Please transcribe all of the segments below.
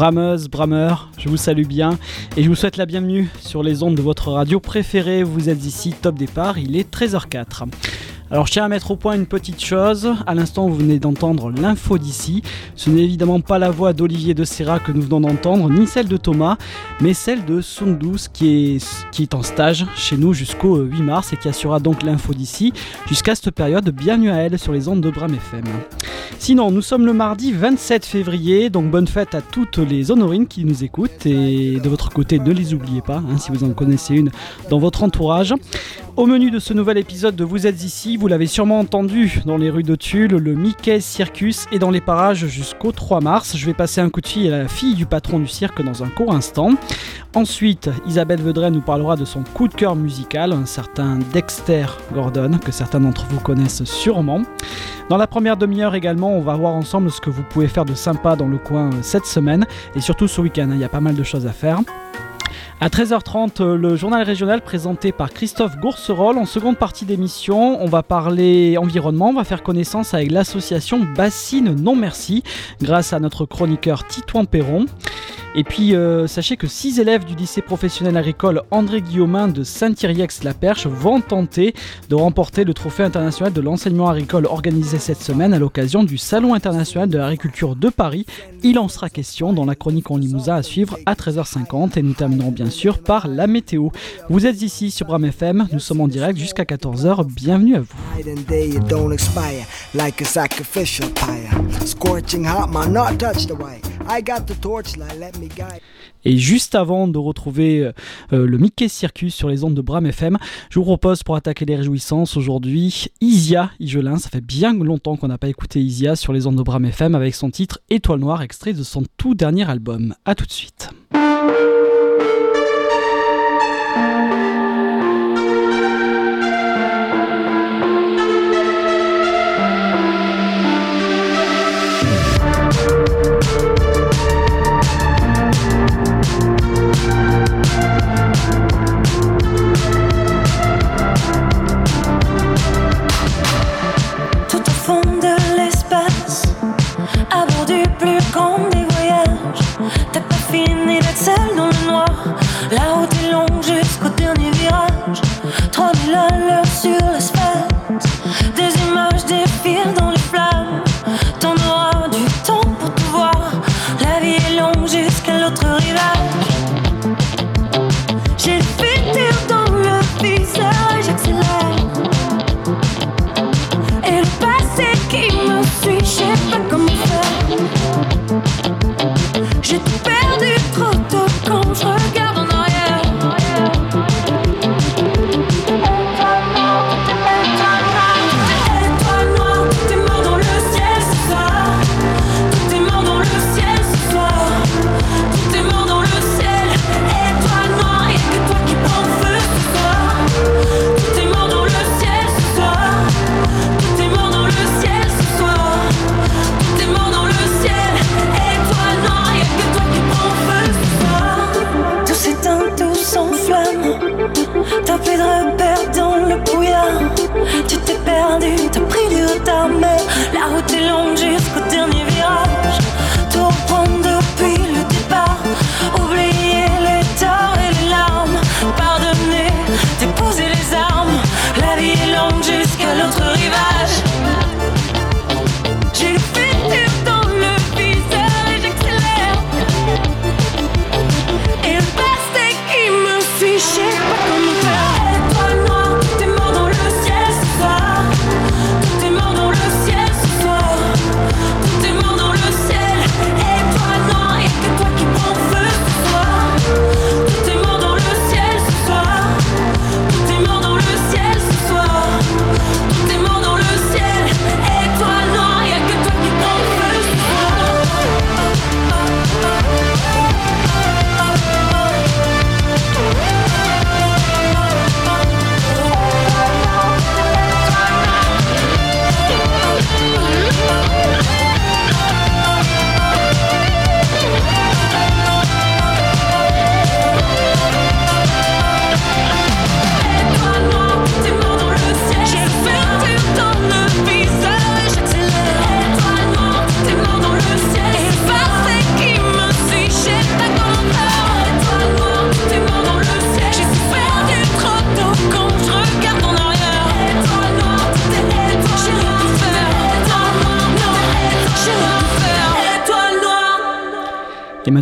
Brameuse, brameur, je vous salue bien et je vous souhaite la bienvenue sur les ondes de votre radio préférée. Vous êtes ici, top départ, il est 13h04. Alors je tiens à mettre au point une petite chose. À l'instant, vous venez d'entendre l'info d'ici. Ce n'est évidemment pas la voix d'Olivier de Serra que nous venons d'entendre, ni celle de Thomas, mais celle de Sundus qui est, qui en stage chez nous jusqu'au 8 mars et qui assurera donc l'info d'ici jusqu'à cette période. Bienvenue à elle sur les ondes de Bram FM. Sinon, nous sommes le mardi 27 février, donc bonne fête à toutes les honorines qui nous écoutent et de votre côté, ne les oubliez pas hein, si vous en connaissez une dans votre entourage. Au menu de ce nouvel épisode de Vous êtes ici, vous l'avez sûrement entendu dans les rues de Tulle, le Mickey Circus est dans les parages jusqu'au 3 mars. Je vais passer un coup de fil à la fille du patron du cirque dans un court instant. Ensuite, Isabelle Vedret nous parlera de son coup de cœur musical, un certain Dexter Gordon, que certains d'entre vous connaissent sûrement. Dans la première demi-heure également, on va voir ensemble ce que vous pouvez faire de sympa dans le coin cette semaine et surtout ce week-end. Hein, il y a pas mal de choses à faire. À 13h30, euh, le journal régional présenté par Christophe Gourcerol. En seconde partie d'émission, on va parler environnement, on va faire connaissance avec l'association Bassine Non Merci grâce à notre chroniqueur Titouan Perron. Et puis, euh, sachez que 6 élèves du lycée professionnel agricole André Guillaumin de Saint-Iriex-la-Perche vont tenter de remporter le trophée international de l'enseignement agricole organisé cette semaine à l'occasion du Salon international de l'agriculture de Paris. Il en sera question dans la chronique en Limousin à suivre à 13h50 et nous terminerons bien sûr par la météo. Vous êtes ici sur Bram FM, nous sommes en direct jusqu'à 14h, bienvenue à vous. Et juste avant de retrouver euh, euh, le Mickey Circus sur les ondes de Bram FM, je vous propose pour attaquer les réjouissances aujourd'hui Isia Igelin. Ça fait bien longtemps qu'on n'a pas écouté Isia sur les ondes de Bram FM avec son titre Étoile Noire, extrait de son tout dernier album. A tout de suite.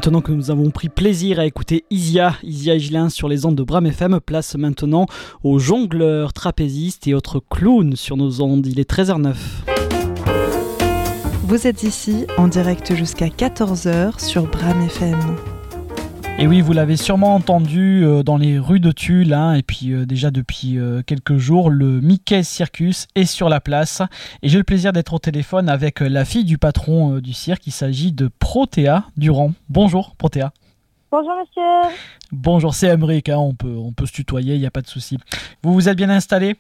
Maintenant que nous avons pris plaisir à écouter Isia, Isia Gilin sur les ondes de Bram FM, place maintenant aux jongleurs, trapézistes et autres clowns sur nos ondes. Il est 13h09. Vous êtes ici en direct jusqu'à 14h sur Bram FM. Et oui, vous l'avez sûrement entendu euh, dans les rues de Tulle, hein, et puis euh, déjà depuis euh, quelques jours, le Mickey Circus est sur la place. Et j'ai le plaisir d'être au téléphone avec la fille du patron du cirque. Il s'agit de Protéa Durand. Bonjour Protéa. Bonjour monsieur. Bonjour, c'est Emmerich, hein, on, peut, on peut se tutoyer, il n'y a pas de souci. Vous vous êtes bien installé?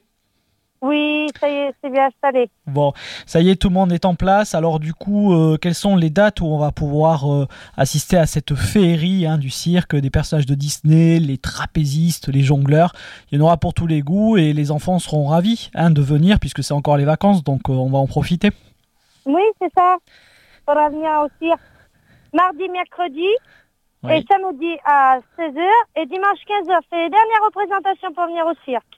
Oui, ça y est, c'est bien installé. Bon, ça y est, tout le monde est en place. Alors du coup, euh, quelles sont les dates où on va pouvoir euh, assister à cette féerie hein, du cirque, des personnages de Disney, les trapézistes, les jongleurs? Il y en aura pour tous les goûts et les enfants seront ravis hein, de venir puisque c'est encore les vacances, donc euh, on va en profiter. Oui, c'est ça. On va venir au cirque mardi, mercredi et samedi à 16h et dimanche 15h. C'est les dernières représentations pour venir au cirque.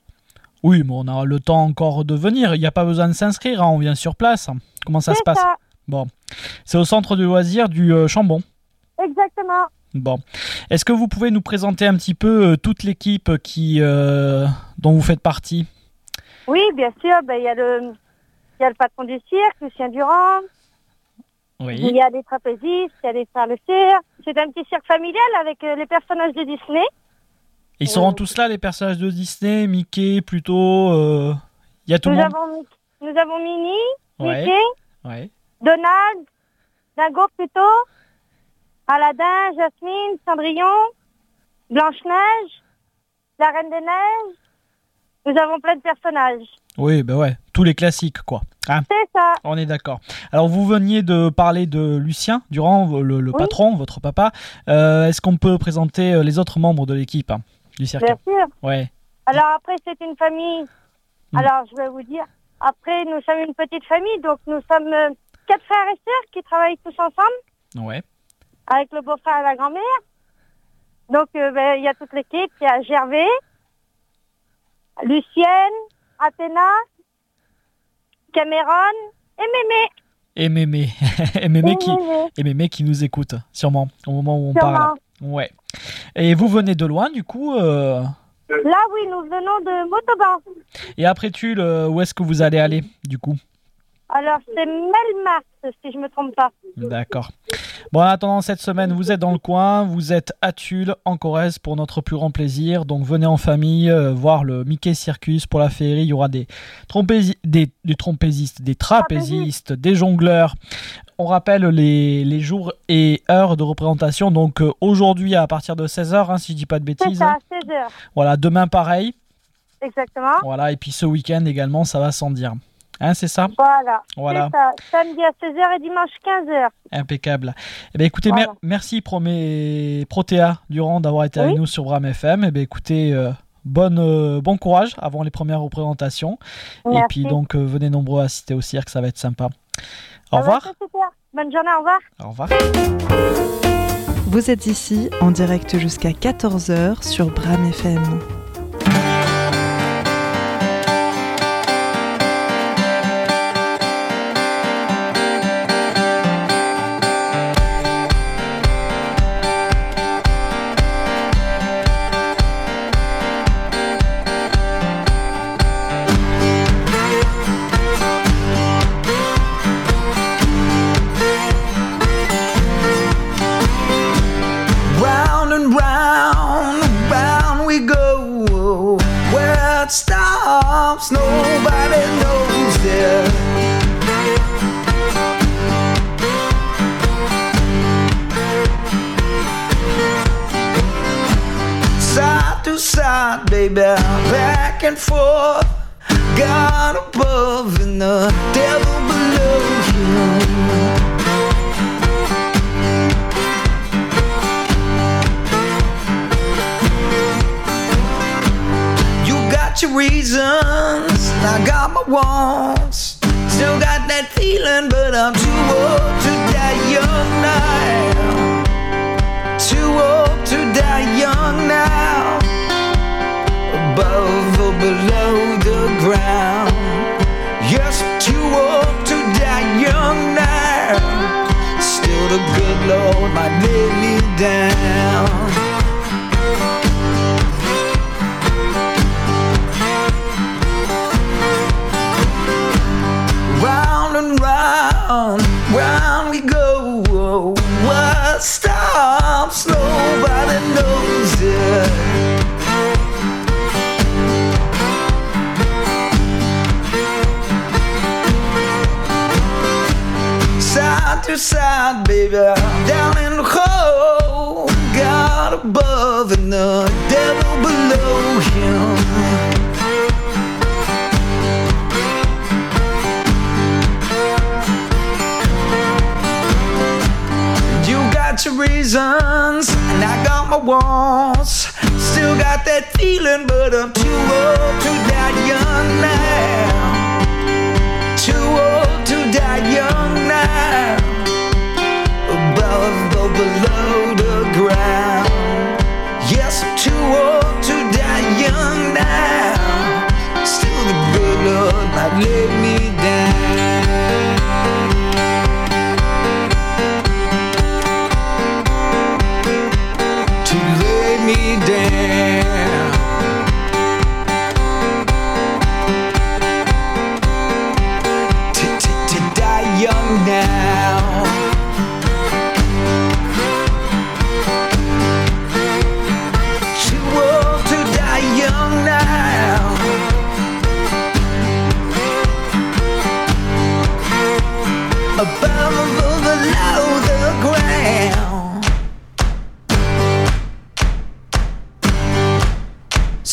Oui, mais on aura le temps encore de venir. Il n'y a pas besoin de s'inscrire, hein, on vient sur place. Comment ça se passe Bon, c'est au centre de loisirs du euh, Chambon. Exactement. Bon, est-ce que vous pouvez nous présenter un petit peu euh, toute l'équipe qui euh, dont vous faites partie? Oui, bien sûr. Ben, il y, a le, y a le patron du cirque, Lucien Durand. Oui. Il y a des trapézistes, il y a des cirque. C'est un petit cirque familial avec les personnages de Disney. Ils seront tous là, les personnages de Disney, Mickey plutôt. Il euh, y a tout nous le monde. Avons, nous avons Minnie, ouais. Mickey, ouais. Donald, Dingo plutôt, Aladdin, Jasmine, Cendrillon, Blanche-Neige, la Reine des Neiges. Nous avons plein de personnages. Oui, ben ouais, tous les classiques quoi. Hein C'est ça. On est d'accord. Alors vous veniez de parler de Lucien Durand, le, patron, votre papa. Euh, est-ce qu'on peut présenter euh, les autres membres de l'équipe hein? Bien sûr. Ouais. Alors après, c'est une famille. Hmm. Alors, je vais vous dire. Après, nous sommes une petite famille, donc nous sommes euh, quatre frères et sœurs qui travaillent tous ensemble. Ouais. Avec le beau-frère et la grand-mère. Donc, euh, ben, il y a toute l'équipe. Il y a Gervais, Lucienne, Athéna, Cameron et Mémé. Et Mémé. et Mémé, qui, et Mémé qui nous écoute, sûrement, au moment où on parle. Ouais. Et vous venez de loin, du coup euh... Là, oui, nous venons de Motoban. Et après Tulle, où est-ce que vous allez aller, du coup? Alors, c'est Melmars, si je ne me trompe pas. D'accord. Bon, en attendant cette semaine, vous êtes dans le coin, vous êtes à Tulle, en Corrèze, pour notre plus grand plaisir. Donc venez en famille euh, voir le Mickey Circus pour la féerie. Il y aura des, des, des trompésistes, des trapézistes, des jongleurs. On rappelle les, les, jours et heures de représentation. Donc euh, aujourd'hui à partir de 16h, hein, si je dis pas de bêtises. Ça, 16h. Voilà, demain pareil. Exactement. Voilà, et puis ce week-end également, ça va sans dire. Hein, c'est ça? Voilà. voilà. Ça. Samedi à 16h et dimanche 15h. Impeccable. Eh bien, écoutez, merci Promé... Protéa Durand d'avoir été avec nous sur Bram FM. Eh bien, écoutez, euh, bonne, euh, bon courage avant les premières représentations. Et puis, donc, euh, venez nombreux assister au cirque, ça va être sympa. Au revoir. Bonne journée, au revoir. Au revoir. Vous êtes ici en direct jusqu'à 14h sur Bram FM. And forth. God above and the devil below you. You got your reasons, I got my wants. Still got that feeling, but I'm too old to die young now. Too old to die young now above or below the ground. Yes, too old to die young now. Still, the good Lord might lay me down.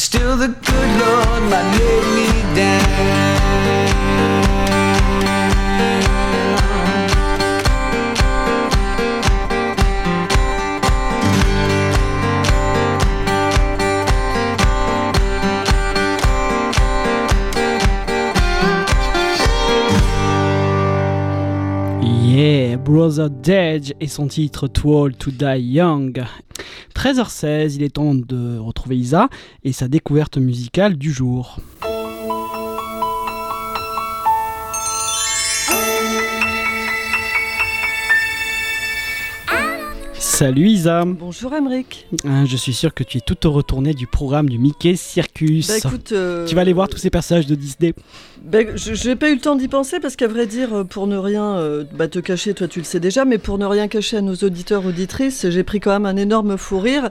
Still the good Lord might me down. Yeah, Brother Dedge et son titre Too Old to Die Young. 13h16, il est temps de retrouver Isa et sa découverte musicale du jour. Salut Isa Bonjour Emric. Hein, Je suis sûr que tu es tout retourné du programme du Mickey Circus. Bah écoute, euh, tu vas aller voir tous ces personnages de Disney. bah, je n'ai pas eu le temps d'y penser parce qu'à vrai dire, euh, pour ne rien euh, bah, te cacher, toi tu le sais déjà, mais pour ne rien cacher à nos auditeurs auditrices, j'ai pris quand même un énorme fou rire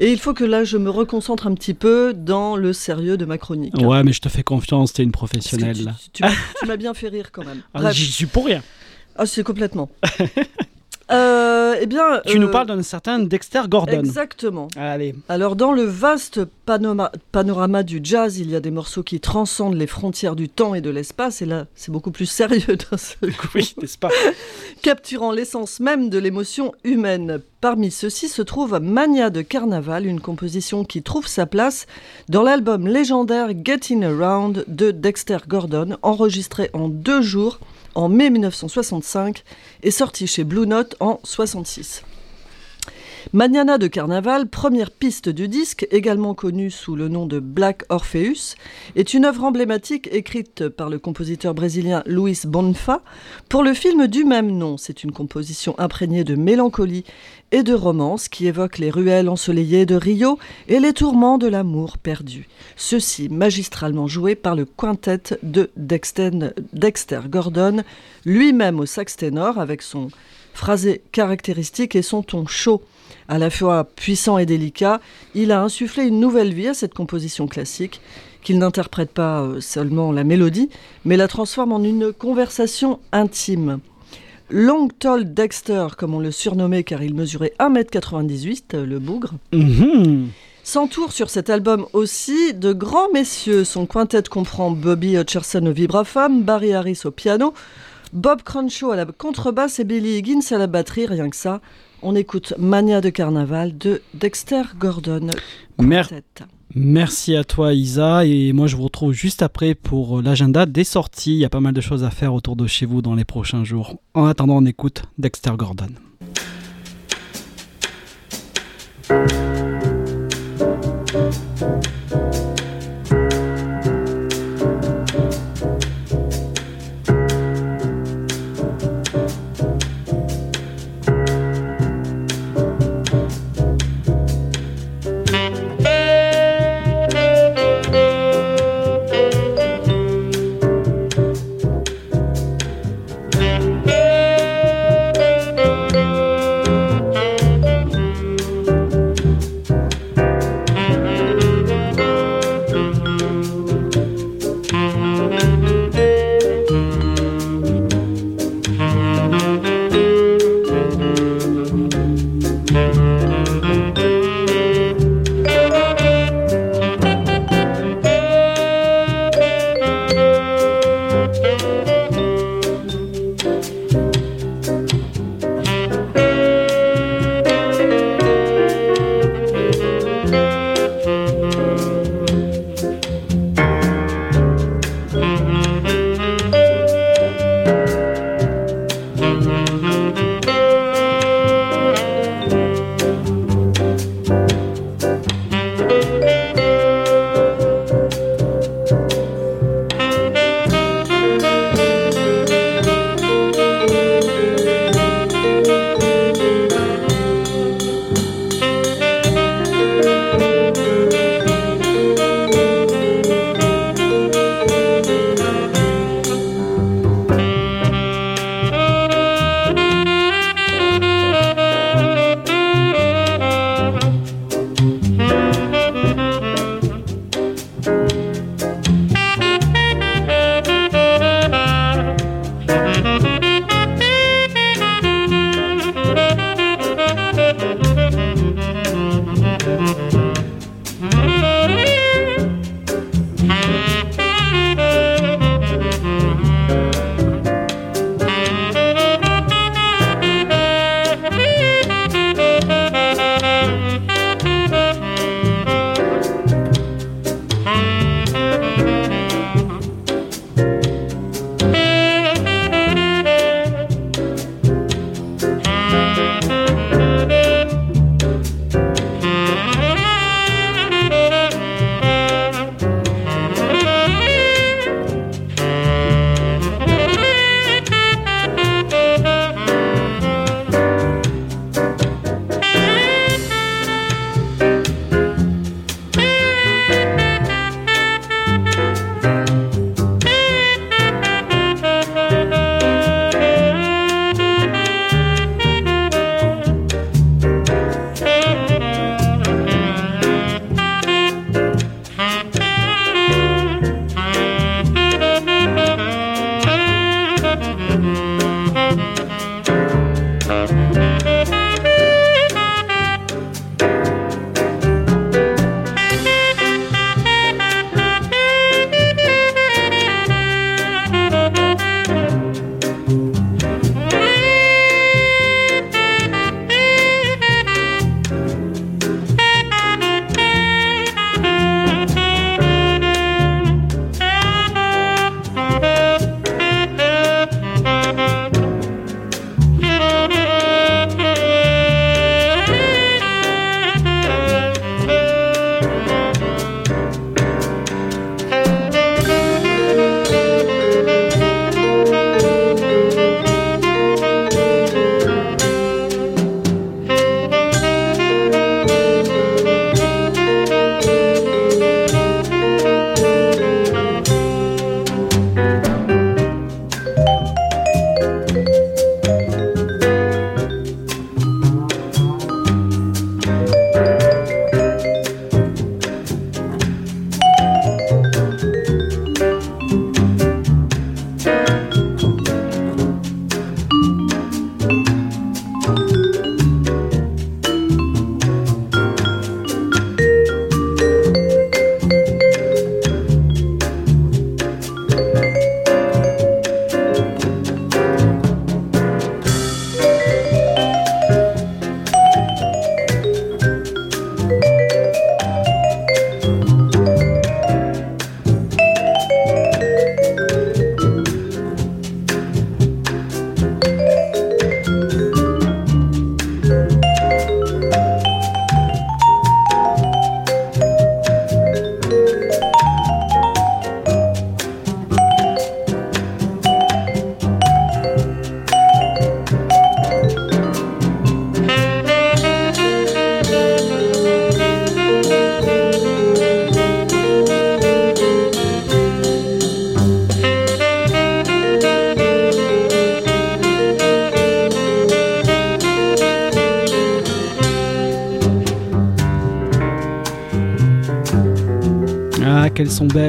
et il faut que là je me reconcentre un petit peu dans le sérieux de ma chronique. hein. Ouais, mais je te fais confiance, t'es une professionnelle. tu- tu, m'as- tu m'as bien fait rire quand même. Ah. J'y suis pour rien. Ah, c'est complètement. Euh, eh bien, Tu nous euh, parles d'un certain Dexter Gordon. Exactement. Allez. Alors dans le vaste panoma- panorama du jazz, il y a des morceaux qui transcendent les frontières du temps et de l'espace, et là c'est beaucoup plus sérieux d'un seul coup, Oui, n'est-ce pas? Capturant l'essence même de l'émotion humaine. Parmi ceux-ci se trouve Mania de Carnaval, une composition qui trouve sa place dans l'album légendaire Getting Around de Dexter Gordon, enregistré en deux jours en mai 1965 et sorti chez Blue Note en 66. Maniana de Carnaval, première piste du disque, également connue sous le nom de Black Orpheus, est une œuvre emblématique écrite par le compositeur brésilien Luis Bonfa pour le film du même nom. C'est une composition imprégnée de mélancolie et de romance qui évoque les ruelles ensoleillées de Rio et les tourments de l'amour perdu. Ceci magistralement joué par le quintet de Dexter, Dexter Gordon, lui-même au sax ténor avec son phrasé caractéristique et son ton chaud. À la fois puissant et délicat, il a insufflé une nouvelle vie à cette composition classique, qu'il n'interprète pas euh, seulement la mélodie, mais la transforme en une conversation intime. Long Tall Dexter, comme on le surnommait car il mesurait 1m98, euh, le bougre, Mhm. S'entoure sur cet album aussi de grands messieurs. Son quintet comprend Bobby Hutcherson au vibraphone, Barry Harris au piano, Bob Crenshaw à la contrebasse et Billy Higgins à la batterie, rien que ça. On écoute Mania de Carnaval de Dexter Gordon. Mer-. Merci à toi Isa et moi je vous retrouve juste après pour l'agenda des sorties. Il y a pas mal de choses à faire autour de chez vous dans les prochains jours. En attendant, on écoute Dexter Gordon.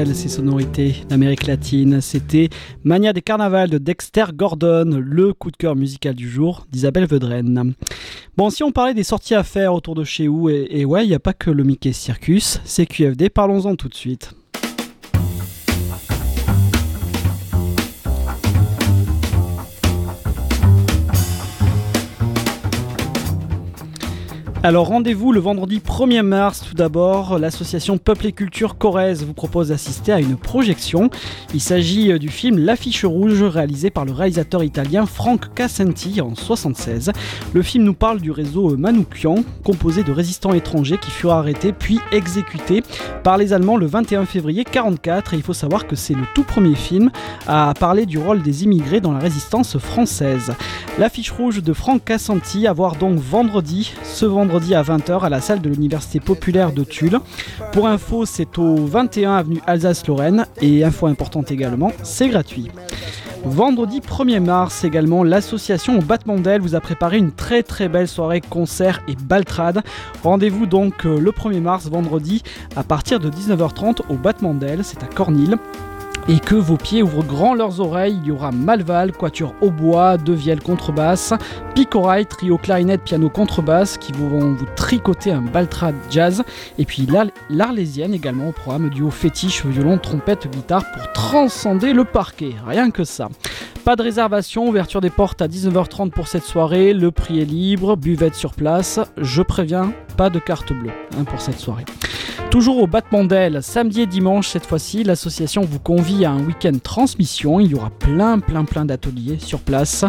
Belles ces sonorités d'Amérique latine. C'était Mania des carnavals de Dexter Gordon, le coup de cœur musical du jour d'Isabelle Vedren. Bon, si on parlait des sorties à faire autour de chez vous, et, et ouais, il n'y a pas que le Mickey Circus, c'est QFD, parlons-en tout de suite. Alors rendez-vous le vendredi 1er mars tout d'abord, l'association Peuple et Culture Corrèze vous propose d'assister à une projection. Il s'agit euh, du film L'affiche rouge réalisé par le réalisateur italien Frank Cassenti en 1976. Le film nous parle du réseau Manoukian, composé de résistants étrangers qui furent arrêtés puis exécutés par les Allemands le 21 février 1944 et il faut savoir que c'est le tout premier film à parler du rôle des immigrés dans la résistance française. L'affiche rouge de Frank Cassenti à voir donc vendredi, ce vendredi vendredi à 20h à la salle de l'Université populaire de Tulle. Pour info, c'est au 21 avenue Alsace-Lorraine et info importante également, c'est gratuit. Vendredi 1er mars également, l'association Batmandel vous a préparé une très très belle soirée concert et baltrade. Rendez-vous donc euh, le 1er mars vendredi à partir de 19h30 au Batmandel, c'est à Cornille et que vos pieds ouvrent grand leurs oreilles. Il y aura Malval, quatuor au bois, deux vielles contrebasse, Picorail, trio clarinette, piano contrebasse qui vont vous tricoter un baltrade jazz. Et puis l'Arlésienne également au programme, duo fétiche, violon, trompette, guitare pour transcender le parquet. Rien que ça. Pas de réservation, ouverture des portes à 19h30 pour cette soirée, le prix est libre, buvette sur place. Je préviens, pas de carte bleue hein, pour cette soirée. Toujours au battement d'ailes, samedi et dimanche cette fois-ci, l'association vous convie à un week-end transmission. Il y aura plein, plein, plein d'ateliers sur place.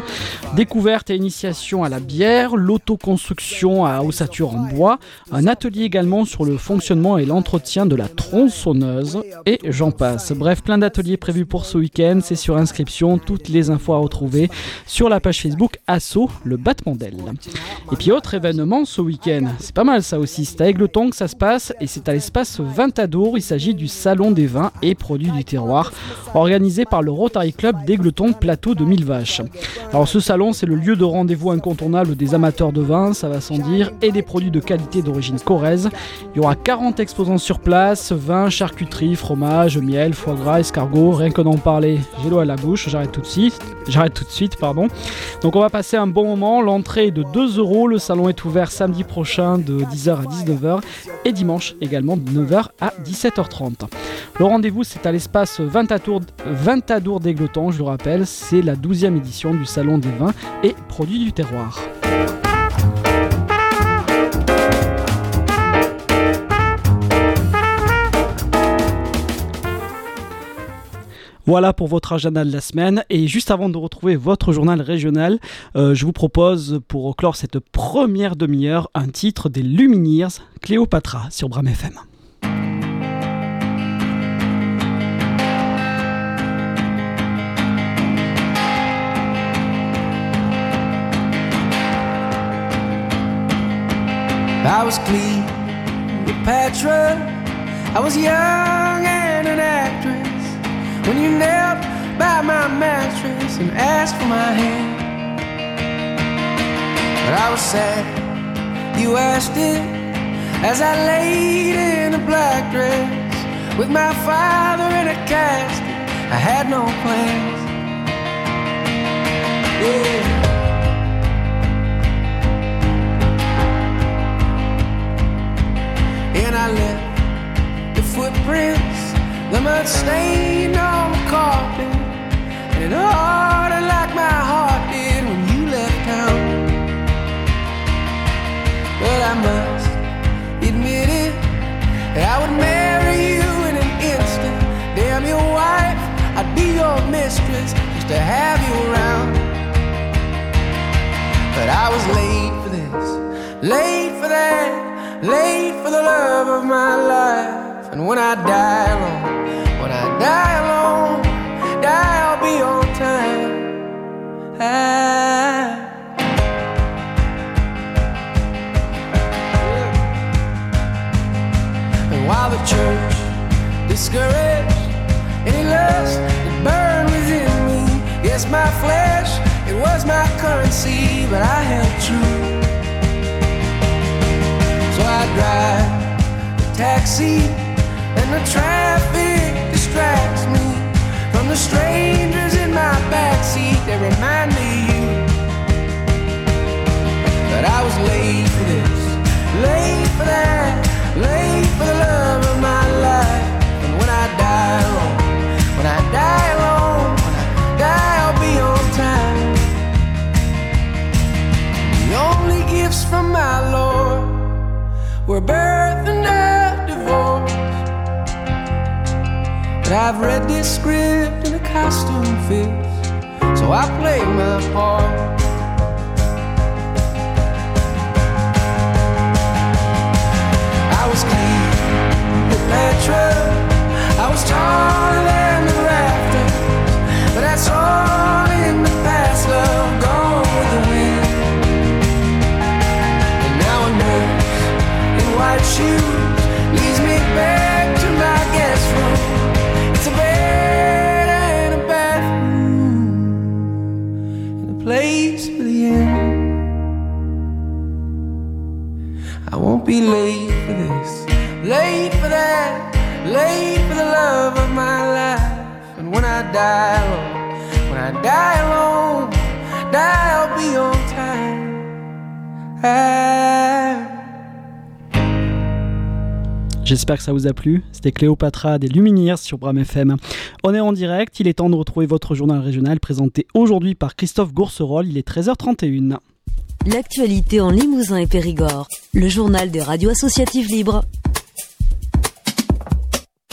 Découverte et initiation à la bière, l'autoconstruction à ossature en bois, un atelier également sur le fonctionnement et l'entretien de la tronçonneuse, et j'en passe. Bref, plein d'ateliers prévus pour ce week-end. C'est sur inscription, toutes les infos à retrouver sur la page Facebook Asso, le battement d'ailes. Et puis autre événement ce week-end, c'est pas mal ça aussi, c'est à Aigleton que ça se passe et c'est à l'espace Vintadour. Il s'agit du Salon des vins et produits du terroir, organisé par le Rotary Club d'Aigleton Plateau de Mille Vaches. Alors ce salon, c'est le lieu de rendez-vous incontournable des amateurs de vin, ça va sans dire, et des produits de qualité d'origine corrèze. Il y aura 40 exposants sur place, vin, charcuterie, fromage, miel, foie gras, escargot, rien que d'en parler, j'ai l'eau à la bouche, j'arrête tout de suite. J'arrête tout de suite, pardon. Donc on va passer un bon moment, l'entrée est de 2 euros, le salon est ouvert samedi prochain de 10h à 19h et dimanche également de 9h à 17h30. Le rendez-vous c'est à l'espace Vintadour d'Aigleton, je le rappelle, c'est la 12e édition du Salon des vins et produits du terroir. Voilà pour votre agenda de la semaine. Et juste avant de retrouver votre journal régional, euh, je vous propose pour clore cette première demi-heure un titre des Lumineers, Cléopatra sur Bram FM. I was clean, Cleopatra. I was young and an actress. When you knelt by my mattress and asked for my hand. But I was sad you asked it as I laid in a black dress with my father in a casket. I had no plans. Yeah. Left the footprints the mud stain on the carpet, and it hardened like my heart did when you left town. But I must admit it, I would marry you in an instant. Damn your wife, I'd be your mistress just to have you around. But I was late for this, late that, late for the love of my life. And when I die alone, when I die alone, die I'll be on time. I And while the church discouraged any lust that burned within me, yes, my flesh, it was my currency, but I held true. I drive a taxi and the traffic distracts me from the strangers in my backseat that remind me of you. But I was late for this, late for that, late for the love of my life. And when I die alone, when I die alone, when I die, I'll be on time. The only gifts from my Lord were birth and a divorce. But I've read this script and the costume fits, so I play my part. I was clean petrol. I was taller than the rafters, but that's all be late for this, late for that, late for the love of my life. And when I die alone, when I die alone, die be on time. Ah. J'espère que ça vous a plu. C'était Cléopatra des Lumineers sur Bram FM. On est en direct, il est temps de retrouver votre journal régional présenté aujourd'hui par Christophe Gourcerol. Il est 13h31. L'actualité en Limousin et Périgord. Le journal des radios associatives libres.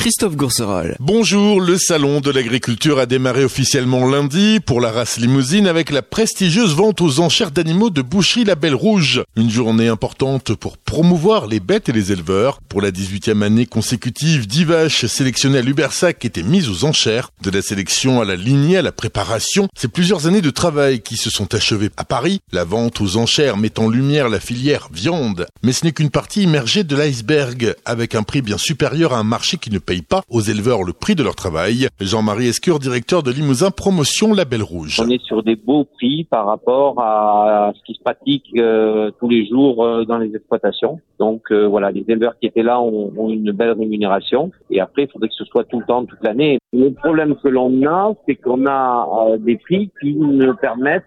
Christophe Gourcerol. Bonjour, le salon de l'agriculture a démarré officiellement lundi pour la race limousine avec la prestigieuse vente aux enchères d'animaux de boucherie La Belle Rouge. Une journée importante pour promouvoir les bêtes et les éleveurs. Pour la 18e année consécutive, 10 vaches sélectionnées à Lubersac étaient mises aux enchères. De la sélection à la lignée, à la préparation, c'est plusieurs années de travail qui se sont achevées à Paris. La vente aux enchères met en lumière la filière viande. Mais ce n'est qu'une partie immergée de l'iceberg, avec un prix bien supérieur à un marché qui ne paye pas aux éleveurs le prix de leur travail. Jean-Marie Escure, directeur de Limousin Promotion Label Rouge. On est sur des beaux prix par rapport à ce qui se pratique euh, tous les jours euh, dans les exploitations. Donc euh, voilà, les éleveurs qui étaient là ont, une belle rémunération. Et après, il faudrait que ce soit tout le temps, toute l'année. Le problème que l'on a, c'est qu'on a des prix qui ne permettent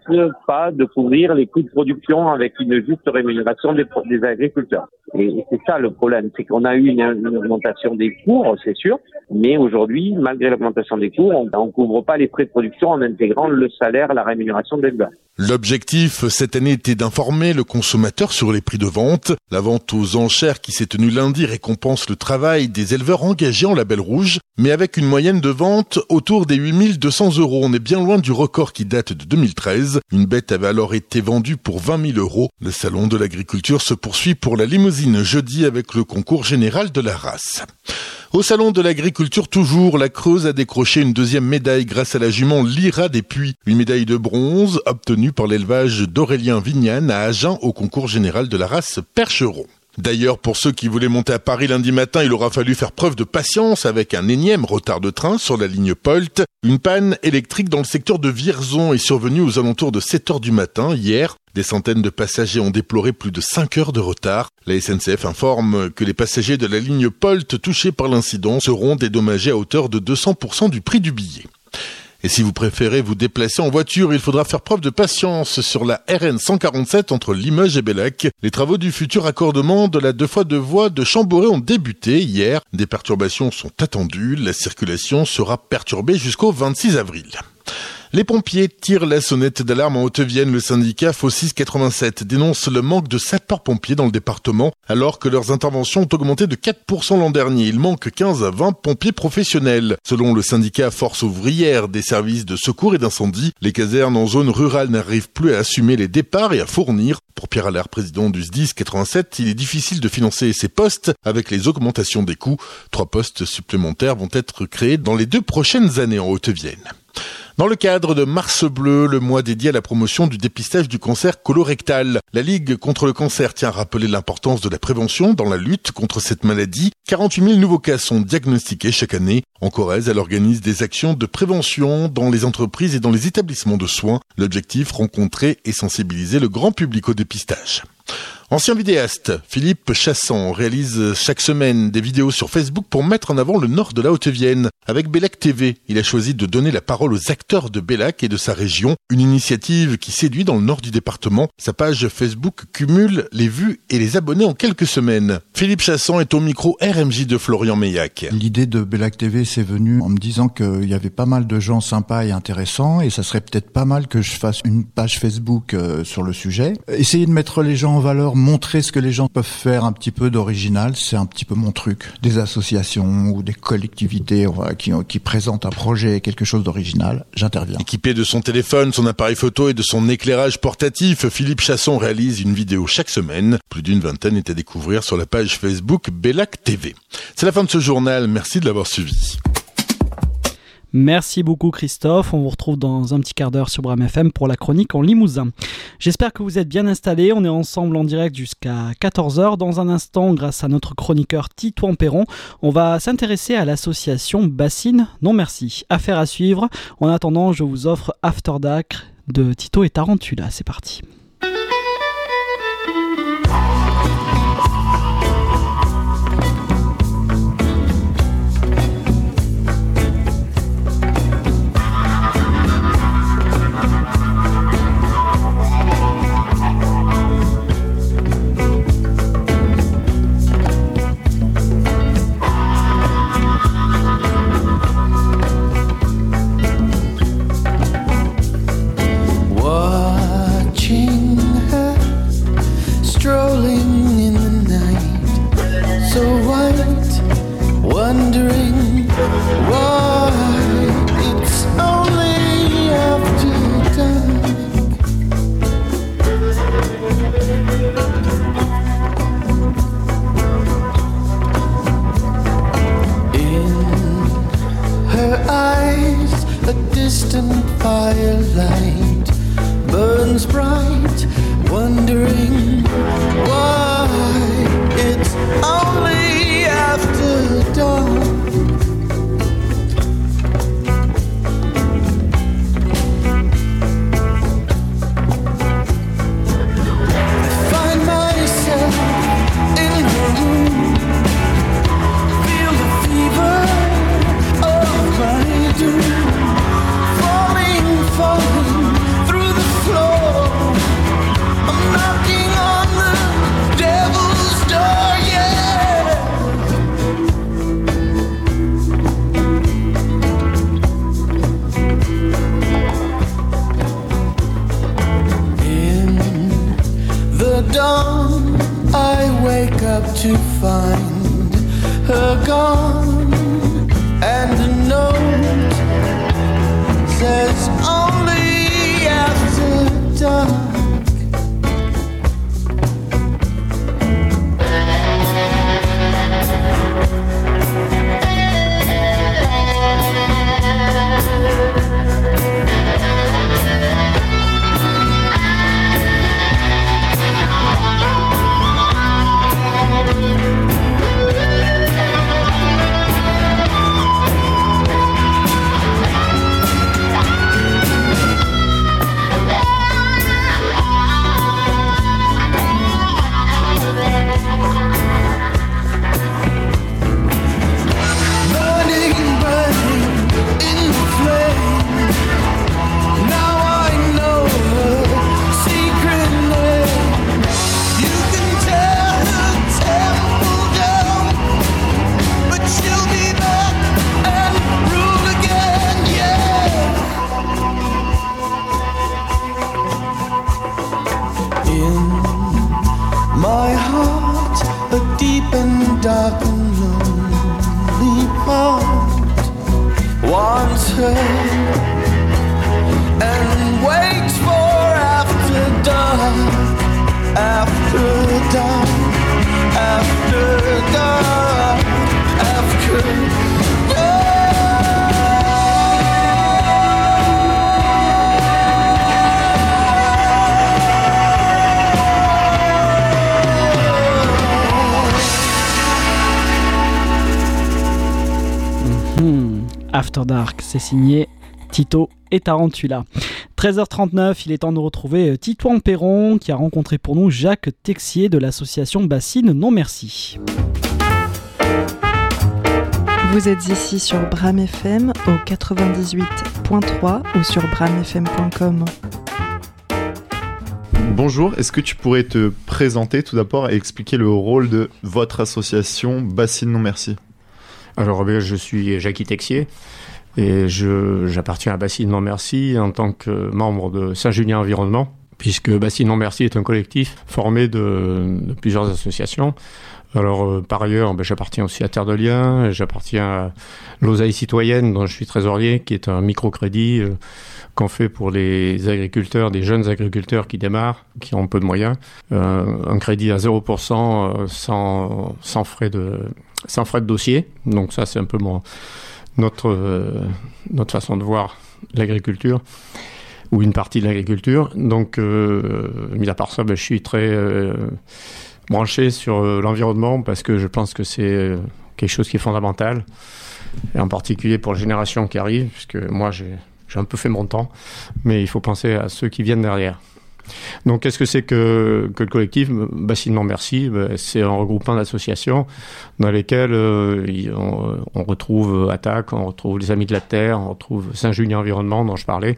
pas de couvrir les coûts de production avec une juste rémunération des, agriculteurs. Et, c'est ça le problème, c'est qu'on a eu une, augmentation des cours, mais aujourd'hui, malgré l'augmentation des cours, on ne couvre pas les frais de production en intégrant le salaire, la rémunération de l'éleveur. L'objectif cette année était d'informer le consommateur sur les prix de vente. La vente aux enchères qui s'est tenue lundi récompense le travail des éleveurs engagés en label rouge, mais avec une moyenne de vente autour des 8200 euros. On est bien loin du record qui date de 2013. Une bête avait alors été vendue pour 20 000 euros. Le salon de l'agriculture se poursuit pour la limousine jeudi avec le concours général de la race. Au salon de l'agriculture toujours, la Creuse a décroché une deuxième médaille grâce à la jument Lyra des Puits, une médaille de bronze obtenue par l'élevage d'Aurélien Vignane à Agen au concours général de la race Percheron. D'ailleurs, pour ceux qui voulaient monter à Paris lundi matin, il aura fallu faire preuve de patience avec un énième retard de train sur la ligne Polt. Une panne électrique dans le secteur de Vierzon est survenue aux alentours de 7 heures du matin hier. Des centaines de passagers ont déploré plus de 5 heures de retard. La SNCF informe que les passagers de la ligne Polt touchés par l'incident seront dédommagés à hauteur de 200% du prix du billet. Et si vous préférez vous déplacer en voiture, il faudra faire preuve de patience sur la RN 147 entre Limoges et Bellac. Les travaux du futur accordement de la deux fois deux voies de Chamboré ont débuté hier. Des perturbations sont attendues. La circulation sera perturbée jusqu'au 26 avril. Les pompiers tirent la sonnette d'alarme en Haute-Vienne. Le syndicat FO6 87 dénonce le manque de sapeurs-pompiers dans le département, alors que leurs interventions ont augmenté de 4% l'an dernier. Il manque 15 à 20 pompiers professionnels. Selon le syndicat Force ouvrière des services de secours et d'incendie, les casernes en zone rurale n'arrivent plus à assumer les départs et à fournir. Pour Pierre Allaire, président du SDIS 87, il est difficile de financer ces postes avec les augmentations des coûts. Trois postes supplémentaires vont être créés dans les deux prochaines années en Haute-Vienne. Dans le cadre de Mars Bleu, le mois dédié à la promotion du dépistage du cancer colorectal, la Ligue contre le cancer tient à rappeler l'importance de la prévention dans la lutte contre cette maladie. 48 000 nouveaux cas sont diagnostiqués chaque année. En Corrèze, elle organise des actions de prévention dans les entreprises et dans les établissements de soins. L'objectif, rencontrer et sensibiliser le grand public au dépistage. Ancien vidéaste, Philippe Chasson réalise chaque semaine des vidéos sur Facebook pour mettre en avant le nord de la Haute-Vienne. Avec Bellac TV, il a choisi de donner la parole aux acteurs de Bellac et de sa région, une initiative qui séduit dans le nord du département. Sa page Facebook cumule les vues et les abonnés en quelques semaines. Philippe Chasson est au micro RMJ de Florian Meillac. L'idée de Bellac TV, c'est venu en me disant qu'il y avait pas mal de gens sympas et intéressants et ça serait peut-être pas mal que je fasse une page Facebook euh, sur le sujet. Essayer de mettre les gens en valeur, montrer ce que les gens peuvent faire un petit peu d'original, c'est un petit peu mon truc. Des associations ou des collectivités qui présentent un projet, quelque chose d'original, j'interviens. Équipé de son téléphone, son appareil photo et de son éclairage portatif, Philippe Chasson réalise une vidéo chaque semaine. Plus d'une vingtaine est à découvrir sur la page Facebook Bellac TV. C'est la fin de ce journal, merci de l'avoir suivi. Merci beaucoup Christophe, on vous retrouve dans un petit quart d'heure sur Bram FM pour la chronique en Limousin. J'espère que vous êtes bien installés, on est ensemble en direct jusqu'à 14h. Dans un instant, grâce à notre chroniqueur Titouan Perron, on va s'intéresser à l'association Bassine Non Merci. Affaire à suivre. En attendant, je vous offre After Dark de Tito et Tarantula. C'est parti. Firelight burns bright, dark and lonely part wants her and waits for after dark, after dark, after dark, After Dark, c'est signé Tito et Tarantula. 13h39, il est temps de retrouver Titouan Perron qui a rencontré pour nous Jacques Texier de l'association Bassine Non Merci. Vous êtes ici sur Bram FM au 98.3 ou sur bramfm.com. Bonjour, est-ce que tu pourrais te présenter tout d'abord et expliquer le rôle de votre association Bassine Non Merci? Alors, eh je suis Jacques Texier et j'appartiens à Bassine Non Merci en tant que membre de Saint-Julien Environnement, puisque Bassine Non Merci est un collectif formé de plusieurs associations. Alors, euh, par ailleurs, ben, j'appartiens aussi à Terre de Liens, j'appartiens à l'Osaille Citoyenne, dont je suis trésorier, qui est un microcrédit euh, qu'on fait pour les agriculteurs, des jeunes agriculteurs qui démarrent, qui ont peu de moyens. Euh, un crédit à 0% sans, sans, frais de, sans frais de dossier. Donc ça, c'est un peu notre, notre façon de voir l'agriculture ou une partie de l'agriculture. Donc, mis à part ça, ben, je suis très branché sur euh, l'environnement parce que je pense que c'est euh, quelque chose qui est fondamental, et en particulier pour les générations qui arrivent, puisque moi j'ai un peu fait mon temps, mais il faut penser à ceux qui viennent derrière. Donc, qu'est-ce que c'est que, le collectif? Bassinement Merci C'est un regroupement d'associations dans lesquelles euh, on, on, retrouve Attaque, on retrouve les Amis de la Terre, on retrouve Saint-Julien Environnement dont je parlais.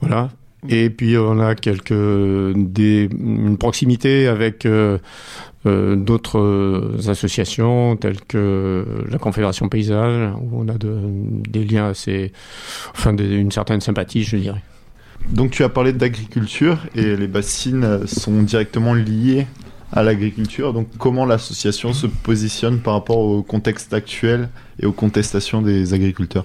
Voilà. Et puis on a quelques une proximité avec euh, euh, d'autres associations telles que la Confédération Paysage où on a de, des liens assez, enfin une certaine sympathie, je dirais. Donc tu as parlé d'agriculture et les bassines sont directement liées à l'agriculture. Donc comment l'association se positionne par rapport au contexte actuel et aux contestations des agriculteurs?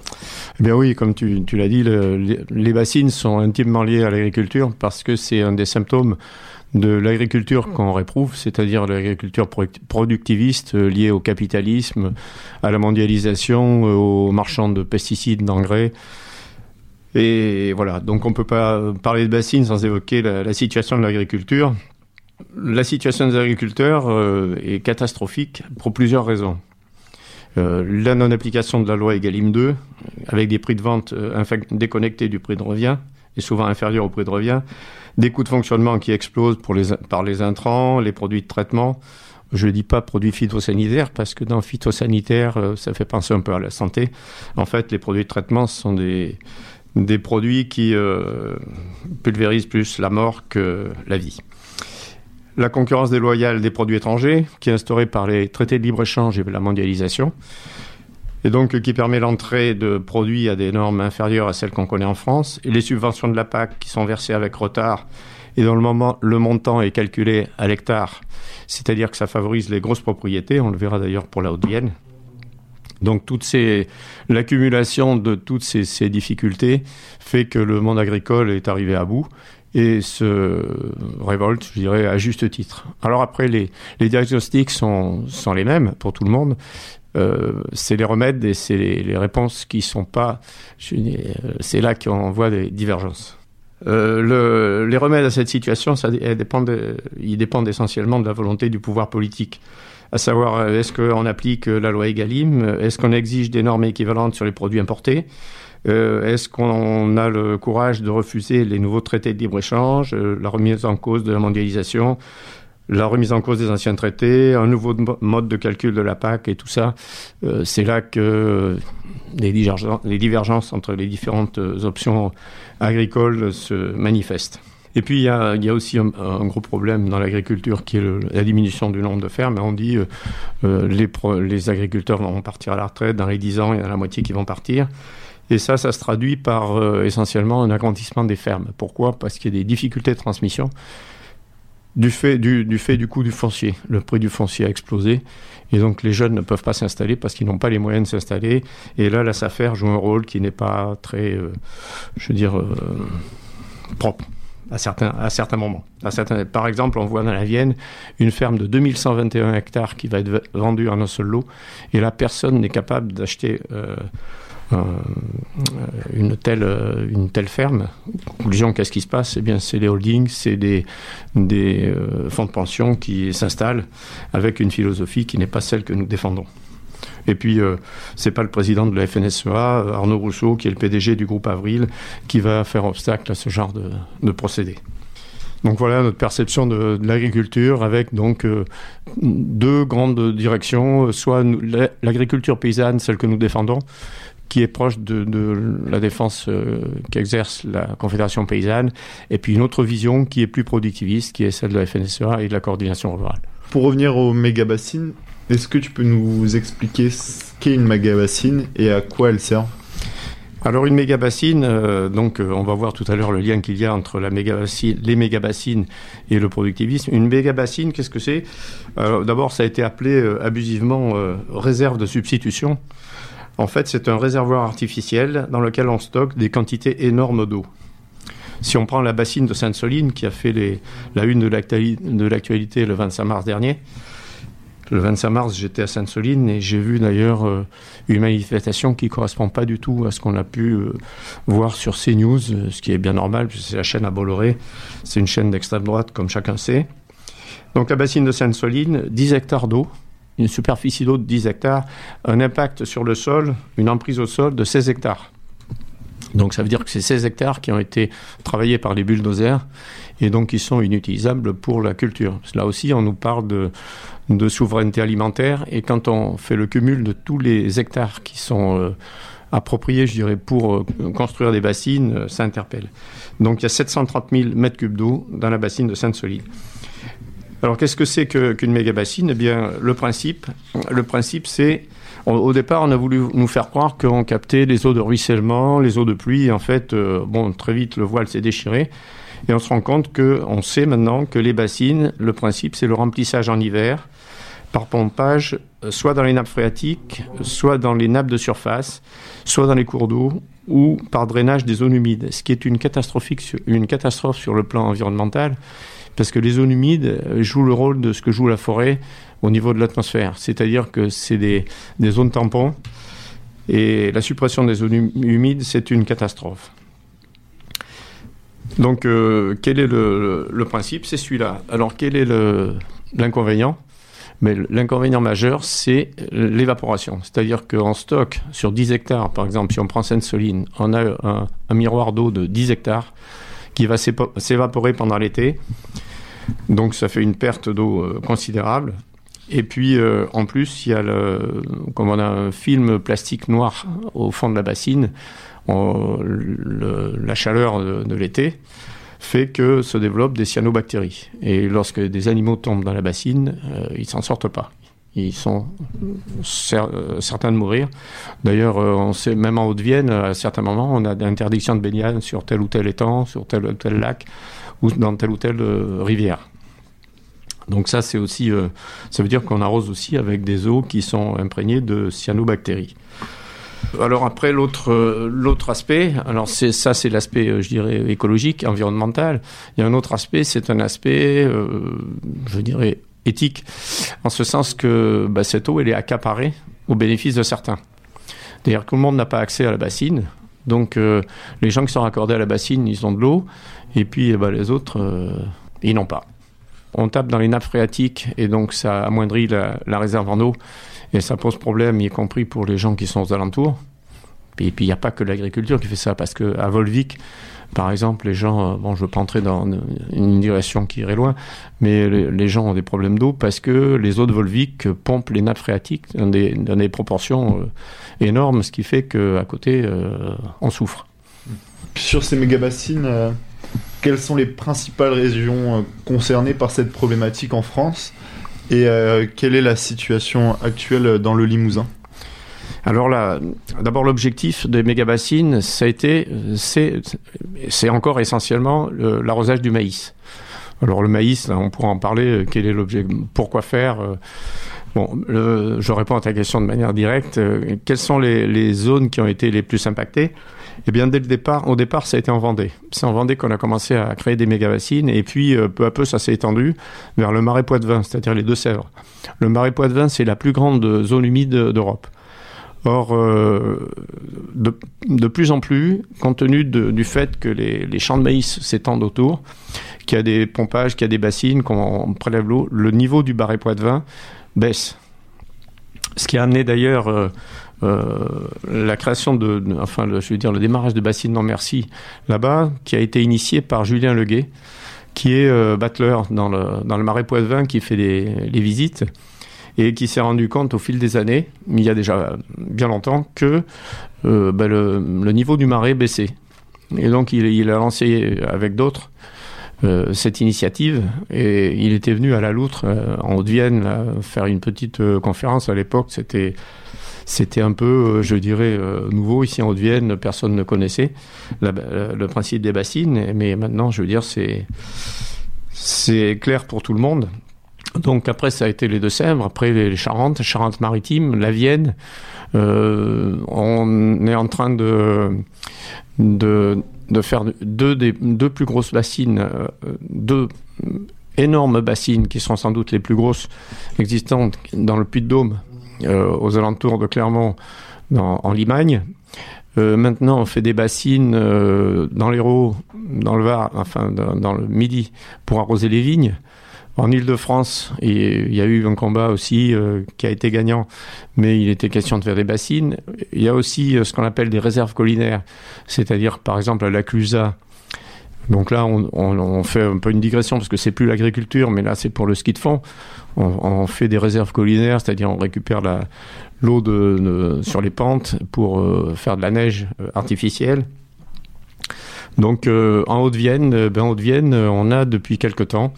Eh bien oui, comme tu, l'as dit, les bassines sont intimement liées à l'agriculture parce que c'est un des symptômes de l'agriculture qu'on réprouve, c'est-à-dire l'agriculture productiviste euh, liée au capitalisme, à la mondialisation, euh, aux marchands de pesticides, d'engrais. Et voilà, donc on ne peut pas parler de bassines sans évoquer la situation de l'agriculture la situation des agriculteurs euh, est catastrophique pour plusieurs raisons. Euh, la non-application de la loi Egalim 2, avec des prix de vente euh, déconnectés du prix de revient, et souvent inférieurs au prix de revient, des coûts de fonctionnement qui explosent pour les, par les intrants, les produits de traitement. Je ne dis pas produits phytosanitaires, parce que dans phytosanitaire, ça fait penser un peu à la santé. En fait, les produits de traitement sont des, des produits qui pulvérisent plus la mort que la vie la concurrence déloyale des produits étrangers, qui est instaurée par les traités de libre-échange et la mondialisation, et donc qui permet l'entrée de produits à des normes inférieures à celles qu'on connaît en France, les subventions de la PAC qui sont versées avec retard et dont le, moment, le montant est calculé à l'hectare, c'est-à-dire que ça favorise les grosses propriétés, on le verra d'ailleurs pour la Haute-Vienne. Donc l'accumulation de toutes ces, difficultés fait que le monde agricole est arrivé à bout et se révolte, je dirais, à juste titre. Alors après, les, diagnostics sont, les mêmes pour tout le monde. Euh, c'est les remèdes et c'est les, réponses qui sont pas. C'est là qu'on voit des divergences. Euh, le, les remèdes à cette situation, ils dépendent essentiellement de la volonté du pouvoir politique. À savoir, est-ce qu'on applique la loi Egalim Est-ce qu'on exige des normes équivalentes sur les produits importés euh, est-ce qu'on a le courage de refuser les nouveaux traités de libre-échange, euh, la remise en cause de la mondialisation, la remise en cause des anciens traités, un nouveau mode de calcul de la PAC et tout ça euh, C'est là que les divergences, entre les différentes options agricoles se manifestent. Et puis, il y a, aussi un, gros problème dans l'agriculture qui est la diminution du nombre de fermes. On dit euh, les, les agriculteurs vont partir à la retraite, dans les 10 ans, il y en a la moitié qui vont partir. Et ça, ça se traduit par euh, essentiellement un agrandissement des fermes. Pourquoi? Parce qu'il y a des difficultés de transmission du fait du, coût du foncier. Le prix du foncier a explosé et donc les jeunes ne peuvent pas s'installer parce qu'ils n'ont pas les moyens de s'installer. Et là, la SAFER joue un rôle qui n'est pas très, euh, je veux dire, euh, propre à certains, à certains moments. Par exemple, on voit dans la Vienne une ferme de 2121 hectares qui va être vendue en un seul lot et là, personne n'est capable d'acheter une, telle, une telle ferme. Conclusion, qu'est-ce qui se passe? Eh bien, c'est des holdings, c'est des, euh, fonds de pension qui s'installent avec une philosophie qui n'est pas celle que nous défendons. Et puis, euh, c'est pas le président de la FNSEA, Arnaud Rousseau, qui est le PDG du groupe Avril, qui va faire obstacle à ce genre de, procédé. Donc voilà notre perception de, l'agriculture avec donc euh, deux grandes directions, soit nous- la- l'agriculture paysanne, celle que nous défendons, qui est proche de, la défense euh, qu'exerce la Confédération paysanne, et puis une autre vision qui est plus productiviste, qui est celle de la FNSEA et de la coordination rurale. Pour revenir aux méga-bassines, est-ce que tu peux nous expliquer ce qu'est une méga-bassine et à quoi elle sert? Alors une méga-bassine, euh, donc euh, on va voir tout à l'heure le lien qu'il y a entre la les méga-bassines et le productivisme. Une méga-bassine, qu'est-ce que c'est? D'abord, ça a été appelé euh, abusivement réserve de substitution. En fait, c'est un réservoir artificiel dans lequel on stocke des quantités énormes d'eau. Si on prend la bassine de Sainte-Soline, qui a fait la une de l'actualité le 25 mars dernier, le 25 mars, j'étais à Sainte-Soline et j'ai vu d'ailleurs euh, une manifestation qui correspond pas du tout à ce qu'on a pu euh, voir sur CNews, euh, ce qui est bien normal, puisque c'est la chaîne à Bolloré. C'est une chaîne d'extrême droite, comme chacun sait. Donc la bassine de Sainte-Soline, 10 hectares d'eau, une superficie d'eau de 10 hectares, un impact sur le sol, une emprise au sol de 16 hectares. Donc ça veut dire que c'est 16 hectares qui ont été travaillés par les bulldozers et donc qui sont inutilisables pour la culture. Là aussi, on nous parle de, souveraineté alimentaire et quand on fait le cumul de tous les hectares qui sont euh, appropriés, je dirais, pour euh, construire des bassines, euh, ça interpelle. Donc il y a 730 000 mètres cubes d'eau dans la bassine de Sainte-Soline. Alors qu'est-ce que c'est qu'une méga bassine Eh bien, le principe, le principe, c'est au- au départ, on a voulu nous faire croire qu'on captait les eaux de ruissellement, les eaux de pluie. En fait, euh, bon, très vite, le voile s'est déchiré. Et on se rend compte que, on sait maintenant que les bassines, le principe, c'est le remplissage en hiver par pompage, euh, soit dans les nappes phréatiques, soit dans les nappes de surface, soit dans les cours d'eau, ou par drainage des zones humides, ce qui est une catastrophe sur le plan environnemental, parce que les zones humides euh, jouent le rôle de ce que joue la forêt au niveau de l'atmosphère, c'est-à-dire que c'est des, zones tampons, et la suppression des zones hum- humides, c'est une catastrophe. Donc, euh, quel est le, principe? C'est celui-là. Alors, quel est l'inconvénient? Mais l'inconvénient majeur, c'est l'évaporation. C'est-à-dire qu'en stock, sur 10 hectares, par exemple, si on prend Sainte-Soline, on a un, un miroir d'eau de 10 hectares qui va s'évaporer pendant l'été. Donc, ça fait une perte d'eau euh, considérable. Et puis, euh, en plus, il y a le, comme on a un film plastique noir au fond de la bassine, la chaleur de, de l'été fait que se développent des cyanobactéries. Et lorsque des animaux tombent dans la bassine, euh, ils s'en sortent pas. Ils sont euh, certains de mourir. D'ailleurs, euh, on sait, même en Haute-Vienne, à certains moments, on a des interdictions de baignade sur tel ou tel étang, sur tel ou tel lac, ou dans telle ou telle euh, rivière. Donc ça, c'est aussi, ça veut dire qu'on arrose aussi avec des eaux qui sont imprégnées de cyanobactéries. Alors après l'autre l'autre aspect, alors c'est ça c'est l'aspect je dirais écologique, environnemental. Il y a un autre aspect, c'est un aspect je dirais éthique, en ce sens que bah, cette eau elle est accaparée au bénéfice de certains. D'ailleurs tout le monde n'a pas accès à la bassine, donc euh, les gens qui sont raccordés à la bassine ils ont de l'eau et puis eh ben, les autres euh, ils n'ont pas. On tape dans les nappes phréatiques et donc ça amoindrit la réserve en eau et ça pose problème, y compris pour les gens qui sont aux alentours. Et puis il n'y a pas que l'agriculture qui fait ça, parce que à Volvic, par exemple, les gens, euh, bon, je ne veux pas entrer dans une direction qui irait loin, mais les, gens ont des problèmes d'eau parce que les eaux de Volvic pompent les nappes phréatiques dans des, proportions euh, énormes, ce qui fait qu'à côté, euh, on souffre. Sur ces méga-bassines, quelles sont les principales régions concernées par cette problématique en France? Et quelle est la situation actuelle dans le Limousin? Alors là, d'abord l'objectif des méga-bassines, ça a été, euh, c'est, encore essentiellement le- l'arrosage du maïs. Alors le maïs, on pourra en parler. euh, Quel est l'objet Pourquoi faire euh, Bon, le- je réponds à ta question de manière directe. Euh, Quelles sont les, zones qui ont été les plus impactées? Eh bien, dès le départ, au départ, ça a été en Vendée. C'est en Vendée qu'on a commencé à créer des méga-bassines, et puis euh, peu à peu, ça s'est étendu vers le Marais Poitevin, c'est-à-dire les Deux-Sèvres. Le Marais Poitevin, c'est la plus grande zone humide d'Europe. Or, euh, de, de plus en plus, compte tenu de- du fait que les, champs de maïs s'étendent autour, qu'il y a des pompages, qu'il y a des bassines, qu'on prélève l'eau, le niveau du barré Poitevin baisse. Ce qui a amené d'ailleurs euh, euh, la création de, enfin, le, je veux dire, le démarrage de Bassine Non Merci là-bas, qui a été initié par Julien Leguet, qui est battleur dans le, dans le Marais Poitevin, qui fait les, les visites et qui s'est rendu compte au fil des années, il y a déjà bien longtemps, que euh, ben, le, niveau du marais baissait. Et donc il, a lancé avec d'autres euh, cette initiative et il était venu à la Loutre euh, en Haute-Vienne faire une petite conférence à l'époque. C'était c'était un peu, je dirais, nouveau ici en Haute-Vienne. Personne ne connaissait le principe des bassines, mais maintenant, je veux dire, c'est clair pour tout le monde. Donc après, ça a été les Deux-Sèvres, après les Charentes, Charente-Maritime, la Vienne. Euh, on est en train de, de, de faire deux, des, deux plus grosses bassines, euh, deux énormes bassines qui sont sans doute les plus grosses existantes dans le Puy-de-Dôme, euh, aux alentours de Clermont, en Limagne. Maintenant, on fait des bassines euh, dans l'Hérault, dans le Var, enfin dans, le Midi, pour arroser les vignes. En Ile-de-France, il y a eu un combat aussi euh, qui a été gagnant, mais il était question de faire des bassines. Il y a aussi euh, ce qu'on appelle des réserves collinaires, c'est-à-dire par exemple à la Clusa. Donc là, on, fait un peu une digression parce que c'est plus l'agriculture, mais là c'est pour le ski de fond. On, fait des réserves collinaires, c'est-à-dire on récupère l'eau sur les pentes pour euh, faire de la neige artificielle. Donc euh, en Haute-Vienne, ben, en Haute-Vienne, on a depuis quelque temps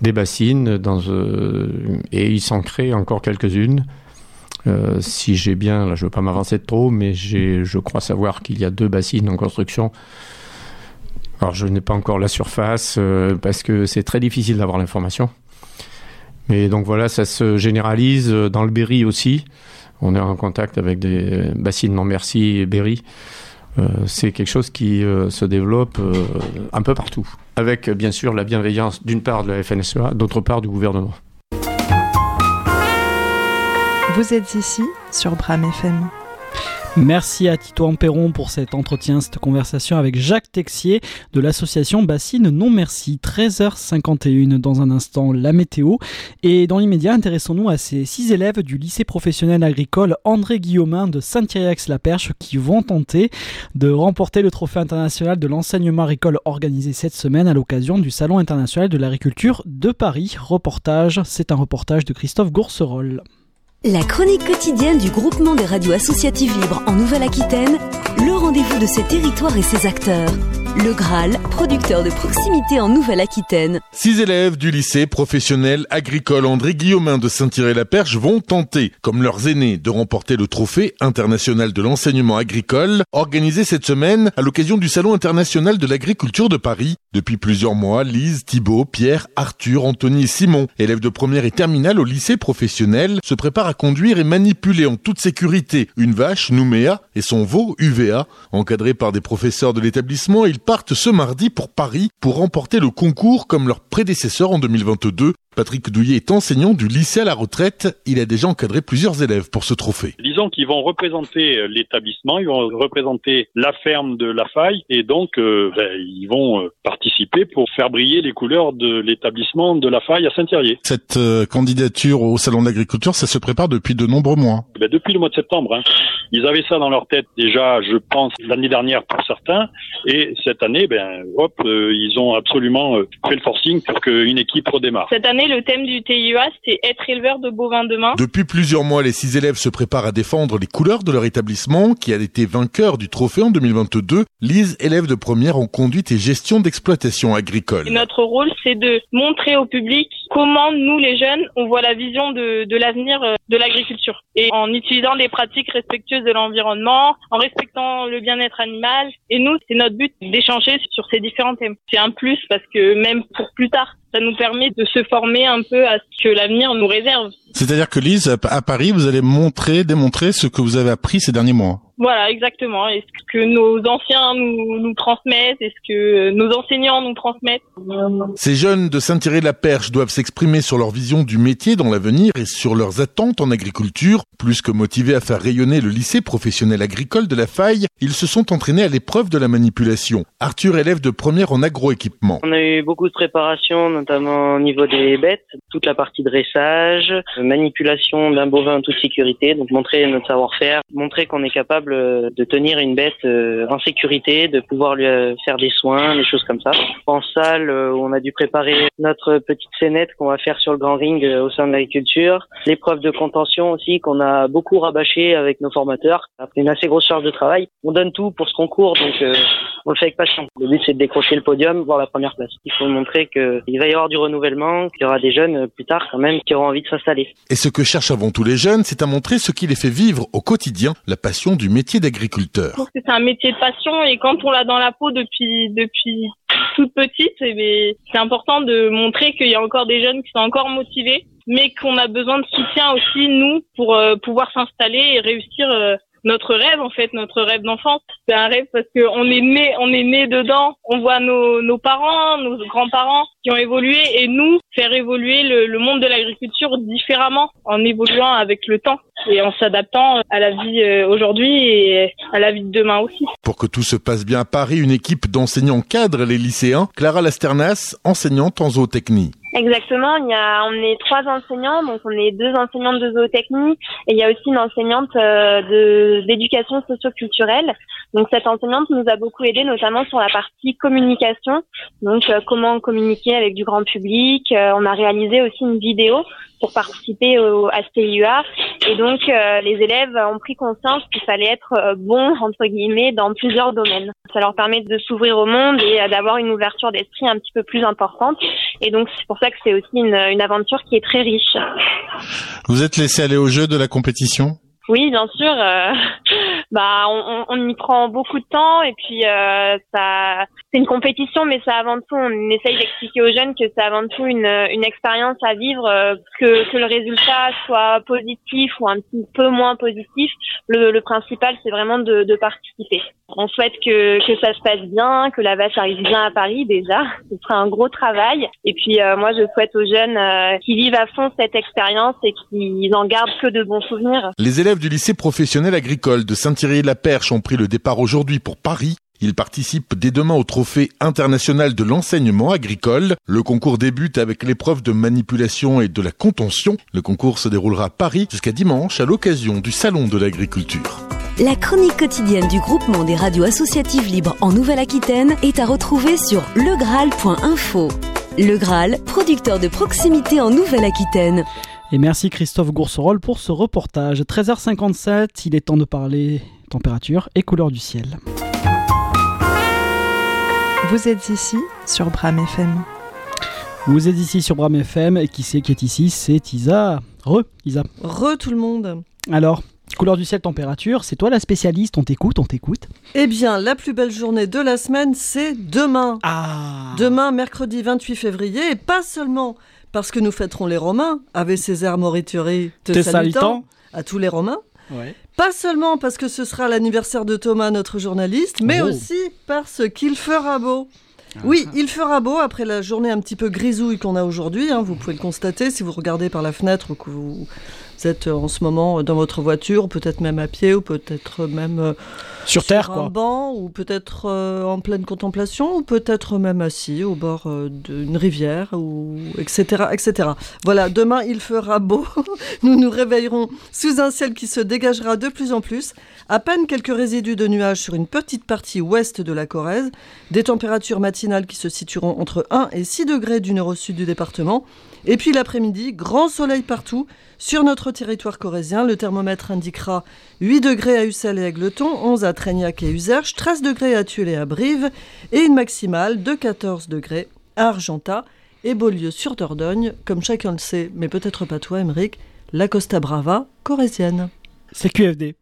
des bassines dans, euh, et il s'en crée encore quelques-unes. Euh, si j'ai bien, là je ne veux pas m'avancer trop, mais je crois savoir qu'il y a deux bassines en construction. Alors je n'ai pas encore la surface euh, parce que c'est très difficile d'avoir l'information. Mais donc voilà, ça se généralise dans le Berry aussi. On est en contact avec des bassines non merci et Berry. Euh, c'est quelque chose qui euh, se développe euh, un peu partout, avec bien sûr la bienveillance d'une part de la FNSEA, d'autre part du gouvernement. Vous êtes ici sur Bram FM. Merci à Tito Amperon pour cet entretien, cette conversation avec Jacques Texier de l'association Bassine Non Merci. 13h51 dans un instant, la météo. Et dans l'immédiat, intéressons-nous à ces six élèves du lycée professionnel agricole André Guillaumin de Saint-Thierry-Aix-la-Perche qui vont tenter de remporter le trophée international de l'enseignement agricole organisé cette semaine à l'occasion du Salon international de l'agriculture de Paris. Reportage, c'est un reportage de Christophe Gourcerol. La chronique quotidienne du groupement des radios associatives libres en Nouvelle-Aquitaine, le rendez-vous de ses territoires et ses acteurs. Le Graal, producteur de proximité en Nouvelle-Aquitaine. Six élèves du lycée professionnel agricole André Guillaumin de Saint-Thierry-la-Perche vont tenter, comme leurs aînés, de remporter le trophée international de l'enseignement agricole, organisé cette semaine à l'occasion du Salon international de l'agriculture de Paris. Depuis plusieurs mois, Lise, Thibault, Pierre, Arthur, Anthony et Simon, élèves de première et terminale au lycée professionnel, se préparent à conduire et manipuler en toute sécurité une vache Nouméa et son veau UVA. Encadrés par des professeurs de l'établissement, partent ce mardi pour Paris pour remporter le concours comme leurs prédécesseurs en 2022. Patrick Douillet est enseignant du lycée à la retraite. Il a déjà encadré plusieurs élèves pour ce trophée. Disons qu'ils vont représenter l'établissement, ils vont représenter la ferme de la faille et donc euh, ben, ils vont participer pour faire briller les couleurs de l'établissement de la faille à Saint-Thierry. Cette euh, candidature au salon de l'agriculture, ça se prépare depuis de nombreux mois. Ben, depuis le mois de septembre. Hein. Ils avaient ça dans leur tête déjà, je pense, l'année dernière pour certains. Et cette année, ben, hop, euh, ils ont absolument euh, fait le forcing pour qu'une équipe redémarre. Cette année, le thème du TIEA, c'était être éleveur de bovins demain. Depuis plusieurs mois, les six élèves se préparent à défendre les couleurs de leur établissement, qui a été vainqueur du trophée en 2022. Lise, élève de première en conduite et gestion d'exploitation agricole. Et notre rôle, c'est de montrer au public comment nous, les jeunes, on voit la vision de, de l'avenir de l'agriculture. Et en utilisant des pratiques respectueuses de l'environnement, en respectant le bien-être animal. Et nous, c'est notre but d'échanger sur ces différents thèmes. C'est un plus parce que même pour plus tard, ça nous permet de se former un peu à ce que l'avenir nous réserve. C'est-à-dire que Lise, à Paris, vous allez montrer, démontrer ce que vous avez appris ces derniers mois. Voilà, exactement. Est-ce que nos anciens nous, nous transmettent? Est-ce que nos enseignants nous transmettent? Ces jeunes de Saint-Thierry-la-Perche doivent s'exprimer sur leur vision du métier dans l'avenir et sur leurs attentes en agriculture. Plus que motivés à faire rayonner le lycée professionnel agricole de la Faille, ils se sont entraînés à l'épreuve de la manipulation. Arthur, élève de première en agroéquipement. On a eu beaucoup de préparation, notamment au niveau des bêtes, toute la partie dressage, manipulation d'un bovin en toute sécurité, donc montrer notre savoir-faire, montrer qu'on est capable euh, de tenir une bête euh, en sécurité, de pouvoir lui euh, faire des soins, des choses comme ça. En salle, on a dû préparer notre petite scénette qu'on va faire sur le grand ring au sein de l'agriculture, l'épreuve de contention aussi qu'on a beaucoup rabâché avec nos formateurs. Après une assez grosse charge de travail, on donne tout pour ce concours, donc on le fait avec passion. Le but c'est de décrocher le podium, voire la première place. Il faut montrer qu'il va y avoir du renouvellement, qu'il y aura des jeunes plus tard quand même qui auront envie de s'installer. Et ce que cherchent avant tout les jeunes, c'est à montrer ce qui les fait vivre au quotidien, la passion du métier Je que c'est un métier de passion et quand on l'a dans la peau depuis depuis toute petite, c'est important de montrer qu'il y a encore des jeunes qui sont encore motivés, mais qu'on a besoin de soutien aussi nous pour euh, pouvoir s'installer et réussir euh, notre rêve en fait, notre rêve d'enfance. C'est un rêve parce que on est né, on est né dedans. On voit nos, nos parents, nos grands-parents qui ont évolué et nous faire évoluer le, le monde de l'agriculture différemment en évoluant avec le temps et en s'adaptant à la vie euh, aujourd'hui et à la vie de demain aussi. Pour que tout se passe bien à Paris, une équipe d'enseignants cadre les lycéens. Clara Lasternas, enseignante en zootechnie. Exactement, il y a, on est trois enseignants, donc on est deux enseignantes de zootechnie et il y a aussi une enseignante euh, de d'éducation socioculturelle. Donc cette enseignante nous a beaucoup aidé, notamment sur la partie communication, donc euh, comment communiquer avec du grand public. Euh, on a réalisé aussi une vidéo pour participer au, à CIUA et donc les élèves ont pris conscience qu'il fallait être bon entre guillemets dans plusieurs domaines. Ça leur permet de s'ouvrir au monde et d'avoir une ouverture d'esprit un petit peu plus importante. Et donc c'est pour ça que c'est aussi une, une aventure qui est très riche. Vous êtes laissé aller au jeu de la compétition? Oui, bien sûr. Euh, bah, on, on, y prend beaucoup de temps et puis euh, ça, c'est une compétition, mais c'est avant tout, on essaye d'expliquer aux jeunes que c'est avant tout une, une expérience à vivre, euh, que, que le résultat soit positif ou un petit peu moins positif. Le, le principal, c'est vraiment de, de participer. On souhaite que, que ça se passe bien, que la vache arrive bien à Paris déjà. Ce sera un gros travail. Et puis euh, moi, je souhaite aux jeunes euh, qui vivent à fond cette expérience et qu'ils en gardent que de bons souvenirs. Les élèves du lycée professionnel agricole de Saint-Thierry-la-Perche ont pris le départ aujourd'hui pour Paris. Ils participent dès demain au trophée international de l'enseignement agricole. Le concours débute avec l'épreuve de manipulation et de la contention. Le concours se déroulera à Paris jusqu'à dimanche à l'occasion du Salon de l'agriculture. La chronique quotidienne du groupement des radios associatives libres en Nouvelle-Aquitaine est à retrouver sur legraal.info. Le Graal, producteur de proximité en Nouvelle-Aquitaine. Et merci Christophe Gourcerol pour ce reportage. 13h57, il est temps de parler température et couleur du ciel. Vous êtes ici sur Bram FM. Vous êtes ici sur Bram FM et qui c'est qui est ici? C'est Isa. Re, Isa. Re tout le monde. Alors, couleur du ciel, température, c'est toi la spécialiste, on t'écoute, on t'écoute. Eh bien, la plus belle journée de la semaine, c'est demain. Ah Demain, mercredi 28 février, et pas seulement parce que nous fêterons les Romains, avec Césaire Morituri te, Te salutant, à tous les Romains. Ouais. Pas seulement parce que ce sera l'anniversaire de Thomas, notre journaliste, mais Oh. aussi parce qu'il fera beau. Oui, il fera beau après la journée un petit peu grisouille qu'on a aujourd'hui. hein, vous pouvez le constater si vous regardez par la fenêtre ou que vous êtes euh, en ce moment dans votre voiture, peut-être même à pied ou peut-être même euh, Sur Terre, un quoi. banc ou peut-être euh, en pleine contemplation ou peut-être même assis au bord euh, d'une rivière ou etc etc. Voilà, demain il fera beau. nous nous réveillerons sous un ciel qui se dégagera de plus en plus. À peine quelques résidus de nuages sur une petite partie ouest de la Corrèze. Des températures matinales qui se situeront entre 1 et 6 degrés du nord-sud du département. Et puis l'après-midi, grand soleil partout. Sur notre territoire corrézien, le thermomètre indiquera 8 degrés à Ussel et Aigleton, 11 à Trégnac et Userche, 13 degrés à Tulle et à Brive, et une maximale de 14 degrés à Argentat et Beaulieu sur Dordogne, comme chacun le sait, mais peut-être pas toi, Émeric, la Costa Brava corrézienne. C'est QFD.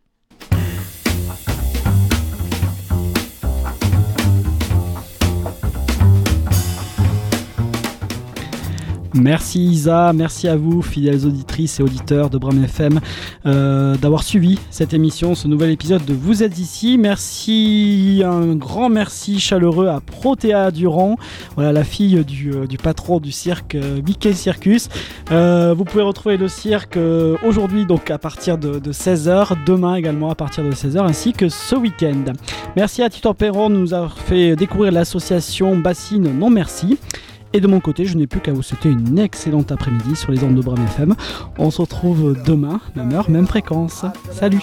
Merci Isa, merci à vous, fidèles auditrices et auditeurs de Bram FM, euh, d'avoir suivi cette émission, ce nouvel épisode de Vous êtes ici. Merci, un grand merci chaleureux à Protéa Durand, voilà la fille du, euh, patron du cirque euh, Mickey Circus. vous pouvez retrouver le cirque aujourd'hui donc à partir de, 16h, demain également à partir de 16h, ainsi que ce week-end. Merci à Titor Perron de nous avoir fait découvrir l'association Bassine Non Merci. Et de mon côté, je n'ai plus qu'à vous souhaiter une excellente après-midi sur les ondes de Bram FM. On se retrouve demain, même heure, même fréquence. Salut